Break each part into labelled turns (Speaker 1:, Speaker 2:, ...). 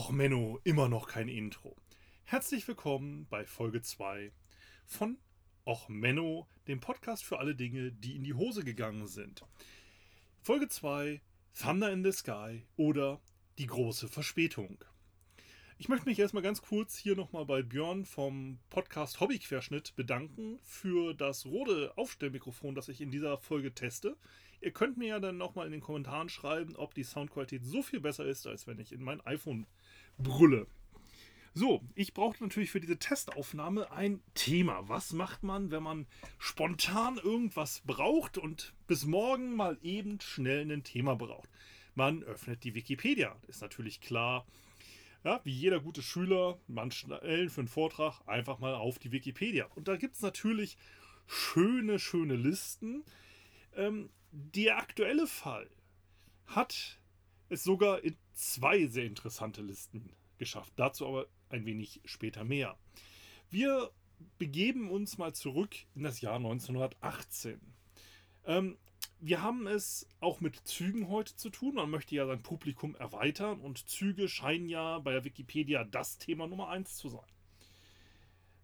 Speaker 1: Och Menno, immer noch kein Intro. Herzlich willkommen bei Folge 2 von Och Menno, dem Podcast für alle Dinge, die in die Hose gegangen sind. Folge 2 Thunder in the Sky oder die große Verspätung. Ich möchte mich erstmal ganz kurz hier nochmal bei Björn vom Podcast Hobbyquerschnitt bedanken für das Rode Aufstellmikrofon, das ich in dieser Folge teste. Ihr könnt mir ja dann nochmal in den Kommentaren schreiben, ob die Soundqualität so viel besser ist, als wenn ich in mein iPhone brülle. So, ich brauchte natürlich für diese Testaufnahme ein Thema. Was macht man, wenn man spontan irgendwas braucht und bis morgen mal eben schnell ein Thema braucht? Man öffnet die Wikipedia. Ist natürlich klar, ja, wie jeder gute Schüler, man schnell für einen Vortrag einfach mal auf die Wikipedia. Und da gibt es natürlich schöne, schöne Listen. Ähm, der aktuelle Fall hat es sogar in zwei sehr interessante Listen geschafft. Dazu aber ein wenig später mehr. Wir begeben uns mal zurück in das Jahr 1918. Ähm, wir haben es auch mit Zügen heute zu tun. Man möchte ja sein Publikum erweitern und Züge scheinen ja bei Wikipedia das Thema Nummer 1 zu sein.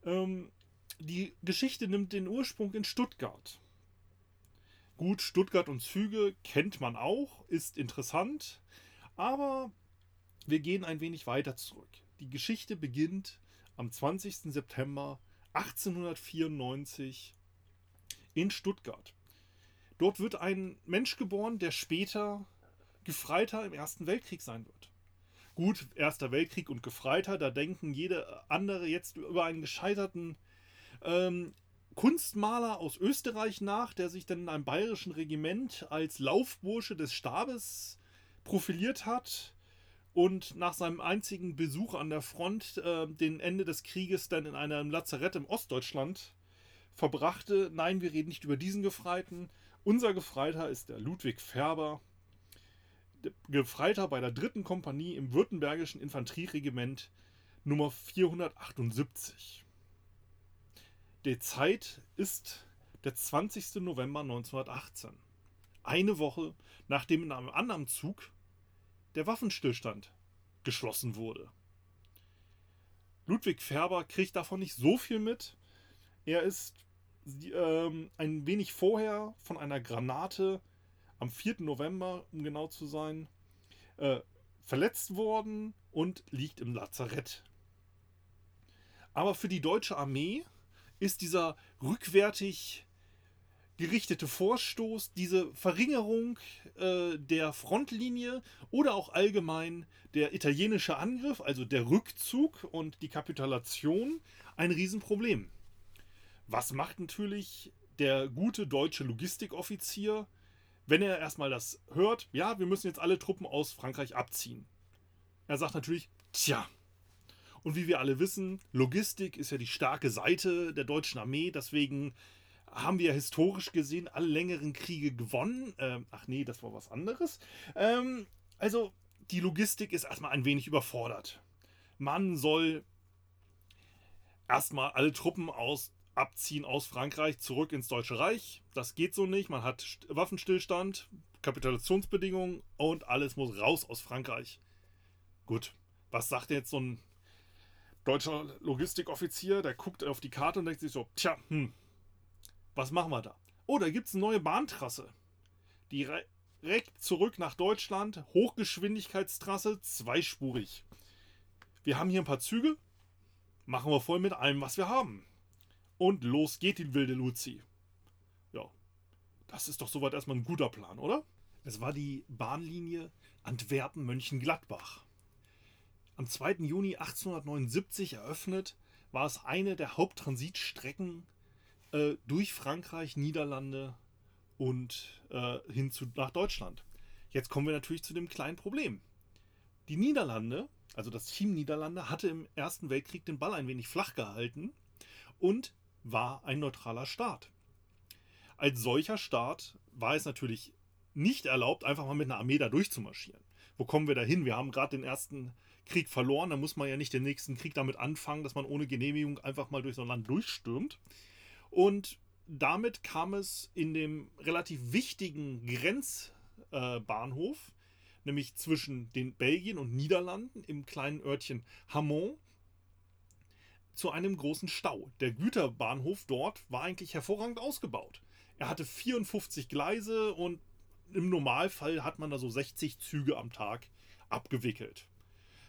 Speaker 1: Ähm, die Geschichte nimmt den Ursprung in Stuttgart. Gut, Stuttgart und Züge kennt man auch, ist interessant, aber wir gehen ein wenig weiter zurück. Die Geschichte beginnt am 20. September 1894 in Stuttgart. Dort wird ein Mensch geboren, der später Gefreiter im Ersten Weltkrieg sein wird. Gut, Erster Weltkrieg und Gefreiter, da denken jede andere jetzt über einen gescheiterten ähm, Kunstmaler aus Österreich nach, der sich dann in einem bayerischen Regiment als Laufbursche des Stabes profiliert hat und nach seinem einzigen Besuch an der Front äh, den Ende des Krieges dann in einem Lazarett im Ostdeutschland verbrachte. Nein, wir reden nicht über diesen Gefreiten, unser Gefreiter ist der Ludwig Färber, Gefreiter bei der dritten Kompanie im Württembergischen Infanterieregiment Nummer 478. Die Zeit ist der 20. November 1918. Eine Woche nachdem in einem anderen Zug der Waffenstillstand geschlossen wurde. Ludwig Färber kriegt davon nicht so viel mit. Er ist ähm, ein wenig vorher von einer Granate am 4. November, um genau zu sein, äh, verletzt worden und liegt im Lazarett. Aber für die deutsche Armee ist dieser rückwärtig gerichtete Vorstoß, diese Verringerung äh, der Frontlinie oder auch allgemein der italienische Angriff, also der Rückzug und die Kapitulation, ein Riesenproblem. Was macht natürlich der gute deutsche Logistikoffizier, wenn er erstmal das hört, ja, wir müssen jetzt alle Truppen aus Frankreich abziehen? Er sagt natürlich, tja. Und wie wir alle wissen, Logistik ist ja die starke Seite der deutschen Armee, deswegen haben wir historisch gesehen alle längeren Kriege gewonnen. Ähm, ach nee, das war was anderes. Ähm, also die Logistik ist erstmal ein wenig überfordert. Man soll erstmal alle Truppen aus abziehen aus Frankreich zurück ins Deutsche Reich. Das geht so nicht. Man hat Waffenstillstand, Kapitulationsbedingungen und alles muss raus aus Frankreich. Gut, was sagt jetzt so ein deutscher Logistikoffizier? Der guckt auf die Karte und denkt sich so, tja, hm, was machen wir da? Oh, da gibt es eine neue Bahntrasse. Direkt zurück nach Deutschland, Hochgeschwindigkeitstrasse, zweispurig. Wir haben hier ein paar Züge, machen wir voll mit allem, was wir haben. Und los geht die wilde Luzi. Ja, das ist doch soweit erstmal ein guter Plan, oder? Es war die Bahnlinie Antwerpen-Mönchengladbach. Am 2. Juni 1879 eröffnet, war es eine der Haupttransitstrecken äh, durch Frankreich, Niederlande und äh, hin zu, nach Deutschland. Jetzt kommen wir natürlich zu dem kleinen Problem. Die Niederlande, also das Team Niederlande, hatte im Ersten Weltkrieg den Ball ein wenig flach gehalten und war ein neutraler Staat. Als solcher Staat war es natürlich nicht erlaubt, einfach mal mit einer Armee da durchzumarschieren. Wo kommen wir da hin? Wir haben gerade den ersten Krieg verloren, da muss man ja nicht den nächsten Krieg damit anfangen, dass man ohne Genehmigung einfach mal durch so ein Land durchstürmt. Und damit kam es in dem relativ wichtigen Grenzbahnhof äh, nämlich zwischen den Belgien und Niederlanden im kleinen Örtchen Hamon zu einem großen Stau. Der Güterbahnhof dort war eigentlich hervorragend ausgebaut. Er hatte 54 Gleise und im Normalfall hat man da so 60 Züge am Tag abgewickelt.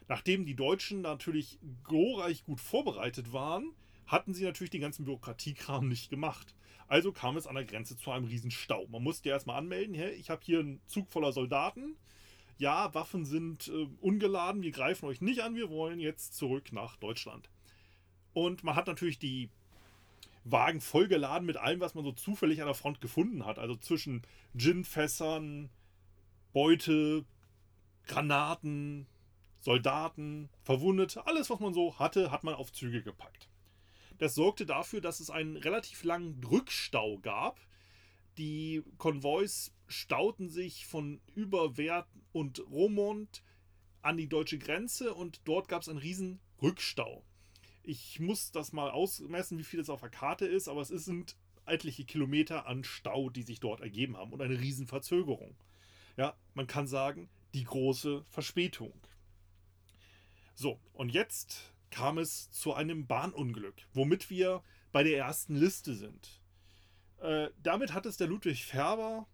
Speaker 1: Nachdem die Deutschen natürlich glorreich gut vorbereitet waren, hatten sie natürlich den ganzen Bürokratiekram nicht gemacht. Also kam es an der Grenze zu einem Riesenstau. Man musste erstmal anmelden, hey, ich habe hier einen Zug voller Soldaten. Ja, Waffen sind äh, ungeladen, wir greifen euch nicht an, wir wollen jetzt zurück nach Deutschland. Und man hat natürlich die Wagen vollgeladen mit allem, was man so zufällig an der Front gefunden hat. Also zwischen Ginfässern, Beute, Granaten, Soldaten, Verwundete, alles, was man so hatte, hat man auf Züge gepackt. Das sorgte dafür, dass es einen relativ langen Rückstau gab. Die Konvois stauten sich von Überwert und Romont an die deutsche Grenze und dort gab es einen riesen Rückstau. Ich muss das mal ausmessen, wie viel das auf der Karte ist, aber es sind etliche Kilometer an Stau, die sich dort ergeben haben und eine riesen Verzögerung. Ja, man kann sagen, die große Verspätung. So, und jetzt kam es zu einem Bahnunglück, womit wir bei der ersten Liste sind. Äh, damit hat es der Ludwig Färber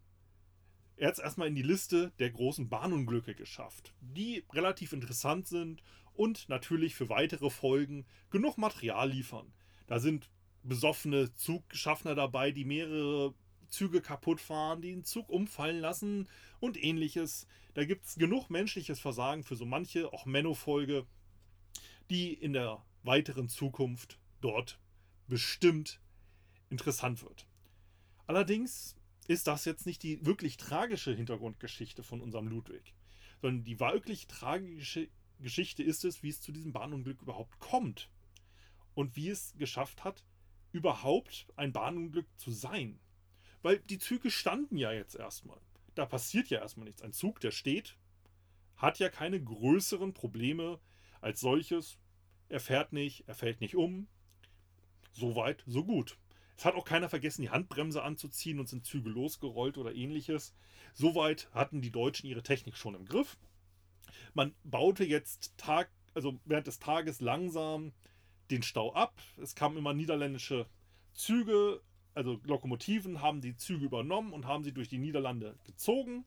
Speaker 1: jetzt erstmal in die Liste der großen Bahnunglücke geschafft, die relativ interessant sind und natürlich für weitere Folgen genug Material liefern. Da sind besoffene Zugschaffner dabei, die mehrere Züge kaputt fahren, die den Zug umfallen lassen und ähnliches. Da gibt es genug menschliches Versagen für so manche, auch Menno-Folge, die in der weiteren Zukunft dort bestimmt interessant wird. Allerdings ist das jetzt nicht die wirklich tragische Hintergrundgeschichte von unserem Ludwig, sondern die wirklich tragische Geschichte ist es, wie es zu diesem Bahnunglück überhaupt kommt und wie es geschafft hat, überhaupt ein Bahnunglück zu sein. Weil die Züge standen ja jetzt erstmal. Da passiert ja erstmal nichts. Ein Zug, der steht, hat ja keine größeren Probleme als solches. Er fährt nicht, er fällt nicht um. So weit, so gut. Es hat auch keiner vergessen, die Handbremse anzuziehen und sind Züge losgerollt oder ähnliches. Soweit hatten die Deutschen ihre Technik schon im Griff. Man baute jetzt Tag, also während des Tages langsam den Stau ab. Es kamen immer niederländische Züge, also Lokomotiven haben die Züge übernommen und haben sie durch die Niederlande gezogen,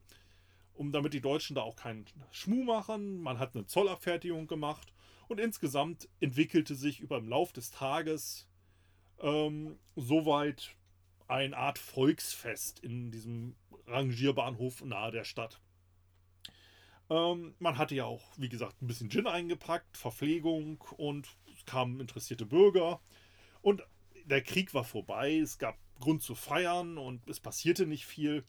Speaker 1: um damit die Deutschen da auch keinen Schmuh machen. Man hat eine Zollabfertigung gemacht und insgesamt entwickelte sich über den Lauf des Tages ähm, soweit eine Art Volksfest in diesem Rangierbahnhof nahe der Stadt. Ähm, man hatte ja auch, wie gesagt, ein bisschen Gin eingepackt, Verpflegung und es kamen interessierte Bürger. Und der Krieg war vorbei, es gab Grund zu feiern und es passierte nicht viel.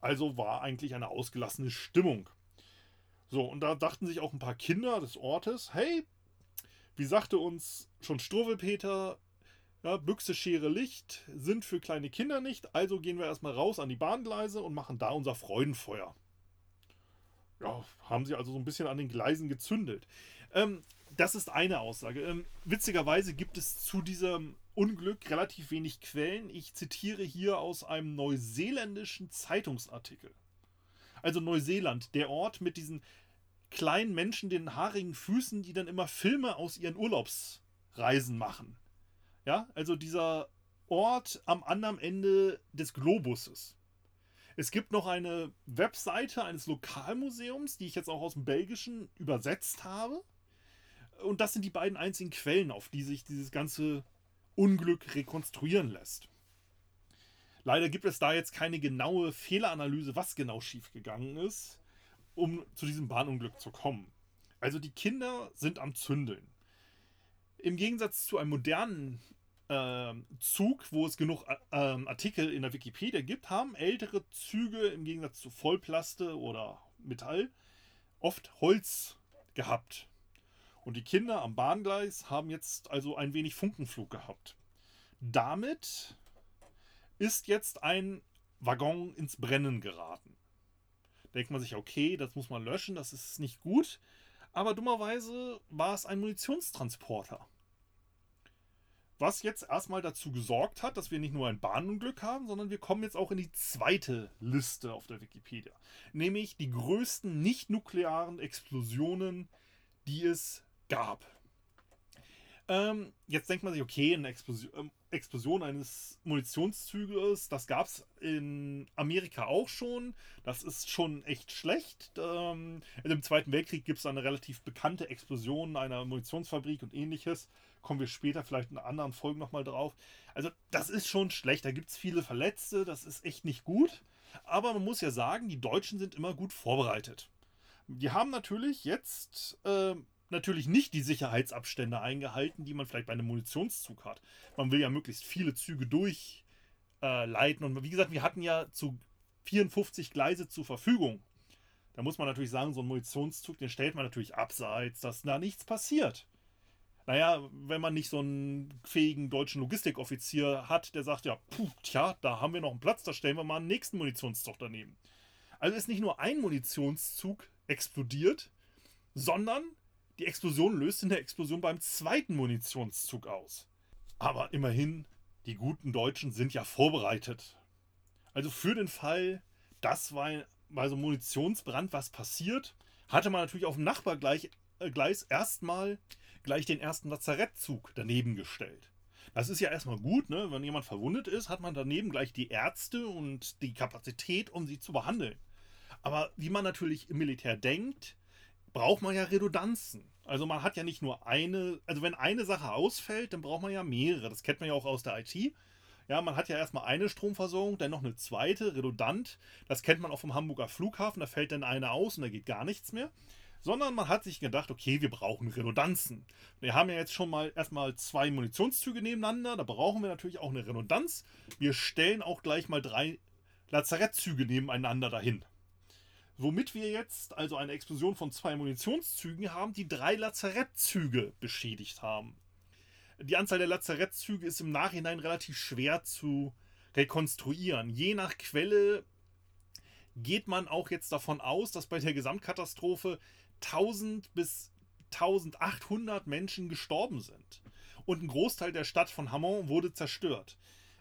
Speaker 1: Also war eigentlich eine ausgelassene Stimmung. So, und da dachten sich auch ein paar Kinder des Ortes, hey, wie sagte uns schon Struwelpeter, ja, Büchse, Schere, Licht sind für kleine Kinder nicht, also gehen wir erstmal raus an die Bahngleise und machen da unser Freudenfeuer. Ja, haben sie also so ein bisschen an den Gleisen gezündet. Ähm, das ist eine Aussage. Ähm, witzigerweise gibt es zu diesem Unglück relativ wenig Quellen. Ich zitiere hier aus einem neuseeländischen Zeitungsartikel. Also Neuseeland, der Ort mit diesen kleinen Menschen, den haarigen Füßen, die dann immer Filme aus ihren Urlaubsreisen machen. Ja, also dieser Ort am anderen Ende des Globuses. Es gibt noch eine Webseite eines Lokalmuseums, die ich jetzt auch aus dem Belgischen übersetzt habe. Und das sind die beiden einzigen Quellen, auf die sich dieses ganze Unglück rekonstruieren lässt. Leider gibt es da jetzt keine genaue Fehleranalyse, was genau schiefgegangen ist, um zu diesem Bahnunglück zu kommen. Also die Kinder sind am Zündeln. Im Gegensatz zu einem modernen äh, Zug, wo es genug äh, Artikel in der Wikipedia gibt, haben ältere Züge im Gegensatz zu Vollplaste oder Metall oft Holz gehabt. Und die Kinder am Bahngleis haben jetzt also ein wenig Funkenflug gehabt. Damit ist jetzt ein Waggon ins Brennen geraten. Denkt man sich, okay, das muss man löschen, das ist nicht gut. Aber dummerweise war es ein Munitionstransporter. Was jetzt erstmal dazu gesorgt hat, dass wir nicht nur ein Bahnunglück haben, sondern wir kommen jetzt auch in die zweite Liste auf der Wikipedia. Nämlich die größten nicht-nuklearen Explosionen, die es gab. Ähm, jetzt denkt man sich, okay, eine Explosion, ähm, Explosion eines Munitionszuges, das gab es in Amerika auch schon. Das ist schon echt schlecht. Ähm, Im Zweiten Weltkrieg gibt es eine relativ bekannte Explosion einer Munitionsfabrik und ähnliches. Kommen wir später vielleicht in anderen Folgen nochmal drauf. Also das ist schon schlecht. Da gibt es viele Verletzte. Das ist echt nicht gut. Aber man muss ja sagen, die Deutschen sind immer gut vorbereitet. Die haben natürlich jetzt äh, natürlich nicht die Sicherheitsabstände eingehalten, die man vielleicht bei einem Munitionszug hat. Man will ja möglichst viele Züge durchleiten. Äh, und wie gesagt, wir hatten ja zu 54 Gleise zur Verfügung. Da muss man natürlich sagen, so ein Munitionszug, den stellt man natürlich abseits, dass da nichts passiert. Naja, wenn man nicht so einen fähigen deutschen Logistikoffizier hat, der sagt, ja, puh, tja, da haben wir noch einen Platz, da stellen wir mal einen nächsten Munitionszug daneben. Also ist nicht nur ein Munitionszug explodiert, sondern die Explosion löst in der Explosion beim zweiten Munitionszug aus. Aber immerhin, die guten Deutschen sind ja vorbereitet. Also für den Fall, dass bei, so einem Munitionsbrand was passiert, hatte man natürlich auf dem Nachbargleis äh, erstmal gleich den ersten Lazarettzug daneben gestellt. Das ist ja erstmal gut, ne? wenn jemand verwundet ist, hat man daneben gleich die Ärzte und die Kapazität, um sie zu behandeln. Aber wie man natürlich im Militär denkt, braucht man ja Redundanzen. Also man hat ja nicht nur eine, also wenn eine Sache ausfällt, dann braucht man ja mehrere. Das kennt man ja auch aus der IT. Ja, man hat ja erstmal eine Stromversorgung, dann noch eine zweite, redundant. Das kennt man auch vom Hamburger Flughafen, da fällt dann eine aus und da geht gar nichts mehr. Sondern man hat sich gedacht, okay, wir brauchen Redundanzen. Wir haben ja jetzt schon mal erstmal zwei Munitionszüge nebeneinander, da brauchen wir natürlich auch eine Redundanz. Wir stellen auch gleich mal drei Lazarettzüge nebeneinander dahin. Womit wir jetzt also eine Explosion von zwei Munitionszügen haben, die drei Lazarettzüge beschädigt haben. Die Anzahl der Lazarettzüge ist im Nachhinein relativ schwer zu rekonstruieren. Je nach Quelle geht man auch jetzt davon aus, dass bei der Gesamtkatastrophe 1000 bis 1800 Menschen gestorben sind. Und ein Großteil der Stadt von Hamon wurde zerstört.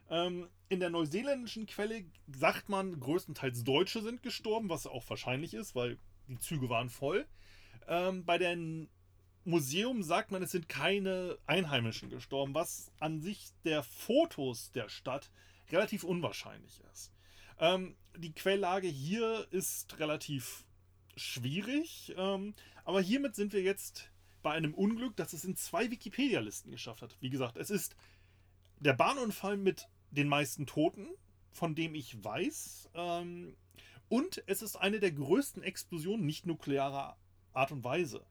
Speaker 1: Ähm, in der neuseeländischen Quelle sagt man, größtenteils Deutsche sind gestorben, was auch wahrscheinlich ist, weil die Züge waren voll. Ähm, bei dem Museum sagt man, es sind keine Einheimischen gestorben, was an sich der Fotos der Stadt relativ unwahrscheinlich ist. Ähm, die Quelllage hier ist relativ schwierig, ähm, aber hiermit sind wir jetzt bei einem Unglück, das es in zwei Wikipedia-Listen geschafft hat. Wie gesagt, es ist der Bahnunfall mit den meisten Toten, von dem ich weiß. Ähm, und es ist eine der größten Explosionen nicht nuklearer Art und Weise.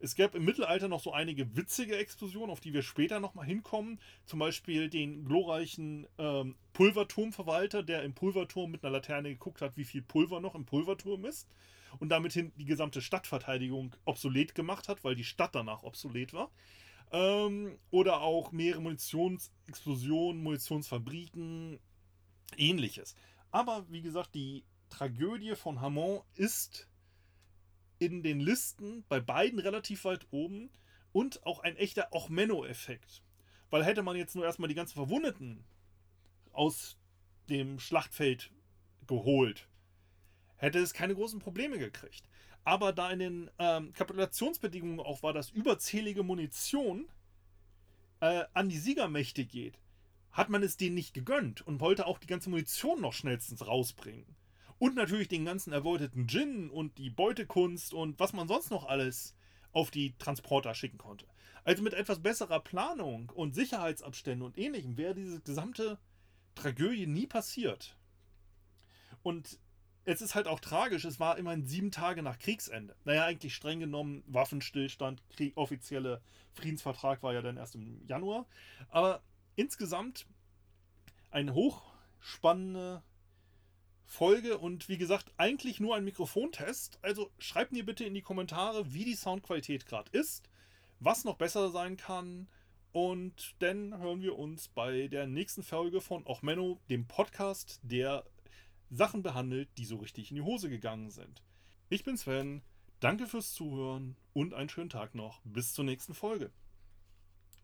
Speaker 1: Es gab im Mittelalter noch so einige witzige Explosionen, auf die wir später nochmal hinkommen. Zum Beispiel den glorreichen ähm, Pulverturmverwalter, der im Pulverturm mit einer Laterne geguckt hat, wie viel Pulver noch im Pulverturm ist. Und damit die gesamte Stadtverteidigung obsolet gemacht hat, weil die Stadt danach obsolet war. Ähm, oder auch mehrere Munitionsexplosionen, Munitionsfabriken, ähnliches. Aber wie gesagt, die Tragödie von Hamon ist in den Listen bei beiden relativ weit oben und auch ein echter Ochmenno-Effekt. Weil hätte man jetzt nur erstmal die ganzen Verwundeten aus dem Schlachtfeld geholt, hätte es keine großen Probleme gekriegt. Aber da in den ähm, Kapitulationsbedingungen auch war, dass überzählige Munition äh, an die Siegermächte geht, hat man es denen nicht gegönnt und wollte auch die ganze Munition noch schnellstens rausbringen. Und natürlich den ganzen erbeuteten Gin und die Beutekunst und was man sonst noch alles auf die Transporter schicken konnte. Also mit etwas besserer Planung und Sicherheitsabständen und ähnlichem wäre diese gesamte Tragödie nie passiert. Und es ist halt auch tragisch, es war immerhin sieben Tage nach Kriegsende. Naja, eigentlich streng genommen Waffenstillstand, Krieg, offizielle Friedensvertrag war ja dann erst im Januar. Aber insgesamt eine hochspannende Folge und wie gesagt, eigentlich nur ein Mikrofontest. Also schreibt mir bitte in die Kommentare, wie die Soundqualität gerade ist, was noch besser sein kann. Und dann hören wir uns bei der nächsten Folge von Ochmenno, dem Podcast, der Sachen behandelt, die so richtig in die Hose gegangen sind. Ich bin Sven, danke fürs Zuhören und einen schönen Tag noch. Bis zur nächsten Folge.